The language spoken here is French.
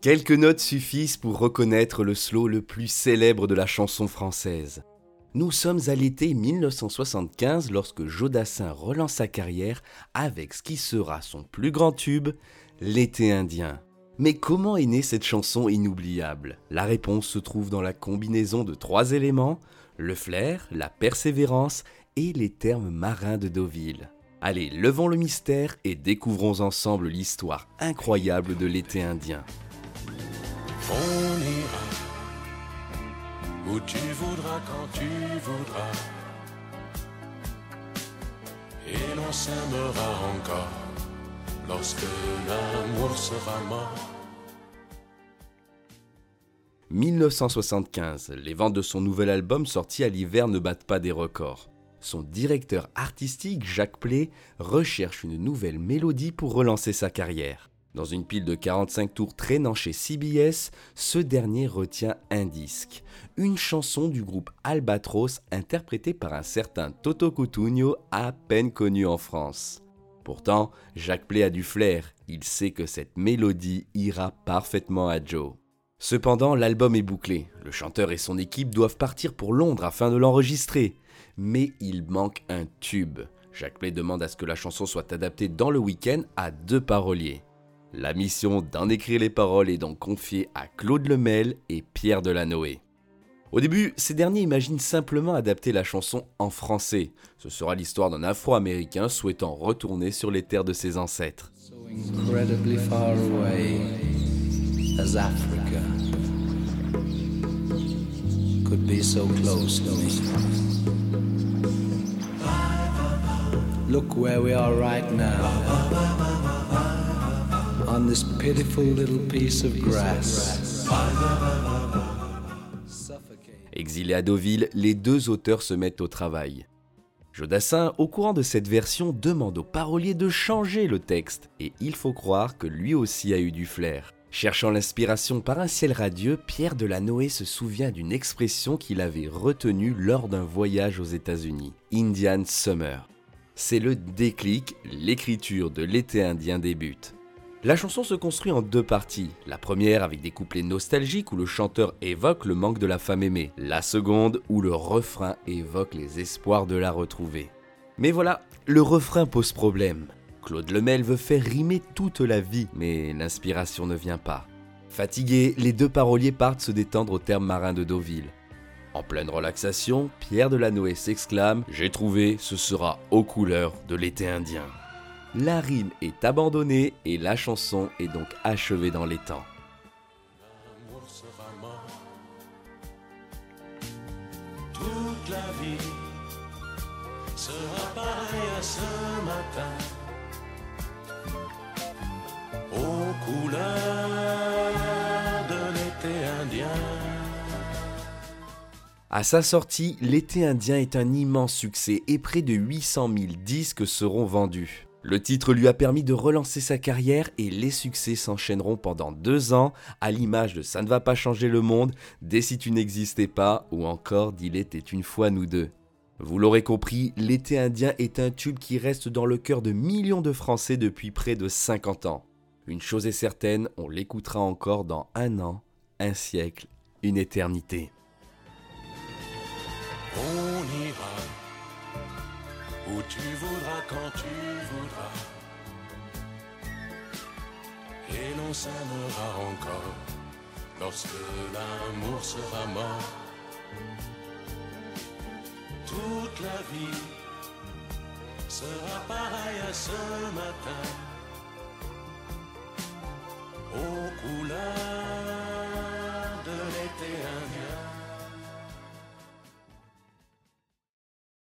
Quelques notes suffisent pour reconnaître le slow le plus célèbre de la chanson française. Nous sommes à l'été 1975 lorsque Jodassin relance sa carrière avec ce qui sera son plus grand tube, L'été indien. Mais comment est née cette chanson inoubliable? La réponse se trouve dans la combinaison de trois éléments, le flair, la persévérance et les termes marins de Deauville. Allez, levons le mystère et découvrons ensemble l'histoire incroyable de l'été indien. On ira où tu voudras quand tu voudras. Et l'on s'aimera encore lorsque l'amour sera mort. 1975, les ventes de son nouvel album sorti à l'hiver ne battent pas des records. Son directeur artistique, Jacques Play, recherche une nouvelle mélodie pour relancer sa carrière. Dans une pile de 45 tours traînant chez CBS, ce dernier retient un disque, une chanson du groupe Albatros interprétée par un certain Toto Cutugno à peine connu en France. Pourtant, Jacques Play a du flair, il sait que cette mélodie ira parfaitement à Joe. Cependant, l'album est bouclé, le chanteur et son équipe doivent partir pour Londres afin de l'enregistrer. Mais il manque un tube. Jacques Play demande à ce que la chanson soit adaptée dans le week-end à deux paroliers. La mission d'en écrire les paroles est donc confiée à Claude Lemel et Pierre Delanoë. Au début, ces derniers imaginent simplement adapter la chanson en français. Ce sera l'histoire d'un Afro-Américain souhaitant retourner sur les terres de ses ancêtres. So close to me. Look where we are right now on this pitiful little piece of grass. Exilés à Deauville, les deux auteurs se mettent au travail. Jodassin, au courant de cette version, demande au parolier de changer le texte, et il faut croire que lui aussi a eu du flair. Cherchant l'inspiration par un ciel radieux, Pierre Delanoë se souvient d'une expression qu'il avait retenue lors d'un voyage aux États-Unis, Indian Summer. C'est le déclic, l'écriture de l'été indien débute. La chanson se construit en deux parties. La première avec des couplets nostalgiques où le chanteur évoque le manque de la femme aimée. La seconde où le refrain évoque les espoirs de la retrouver. Mais voilà, le refrain pose problème. Claude Lemel veut faire rimer toute la vie, mais l'inspiration ne vient pas. Fatigués, les deux paroliers partent se détendre au terme marin de Deauville. En pleine relaxation, Pierre Delanoë s'exclame J'ai trouvé, ce sera aux couleurs de l'été indien. La rime est abandonnée et la chanson est donc achevée dans les temps. Toute la vie sera pareille à ce matin. À sa sortie, L'été indien est un immense succès et près de 800 000 disques seront vendus. Le titre lui a permis de relancer sa carrière et les succès s'enchaîneront pendant deux ans, à l'image de Ça ne va pas changer le monde, Dès si tu n'existais pas ou encore D'il était une fois nous deux. Vous l'aurez compris, L'été indien est un tube qui reste dans le cœur de millions de Français depuis près de 50 ans. Une chose est certaine, on l'écoutera encore dans un an, un siècle, une éternité. On ira où tu voudras quand tu voudras. Et l'on s'aimera encore lorsque l'amour sera mort. Toute la vie sera pareille à ce matin.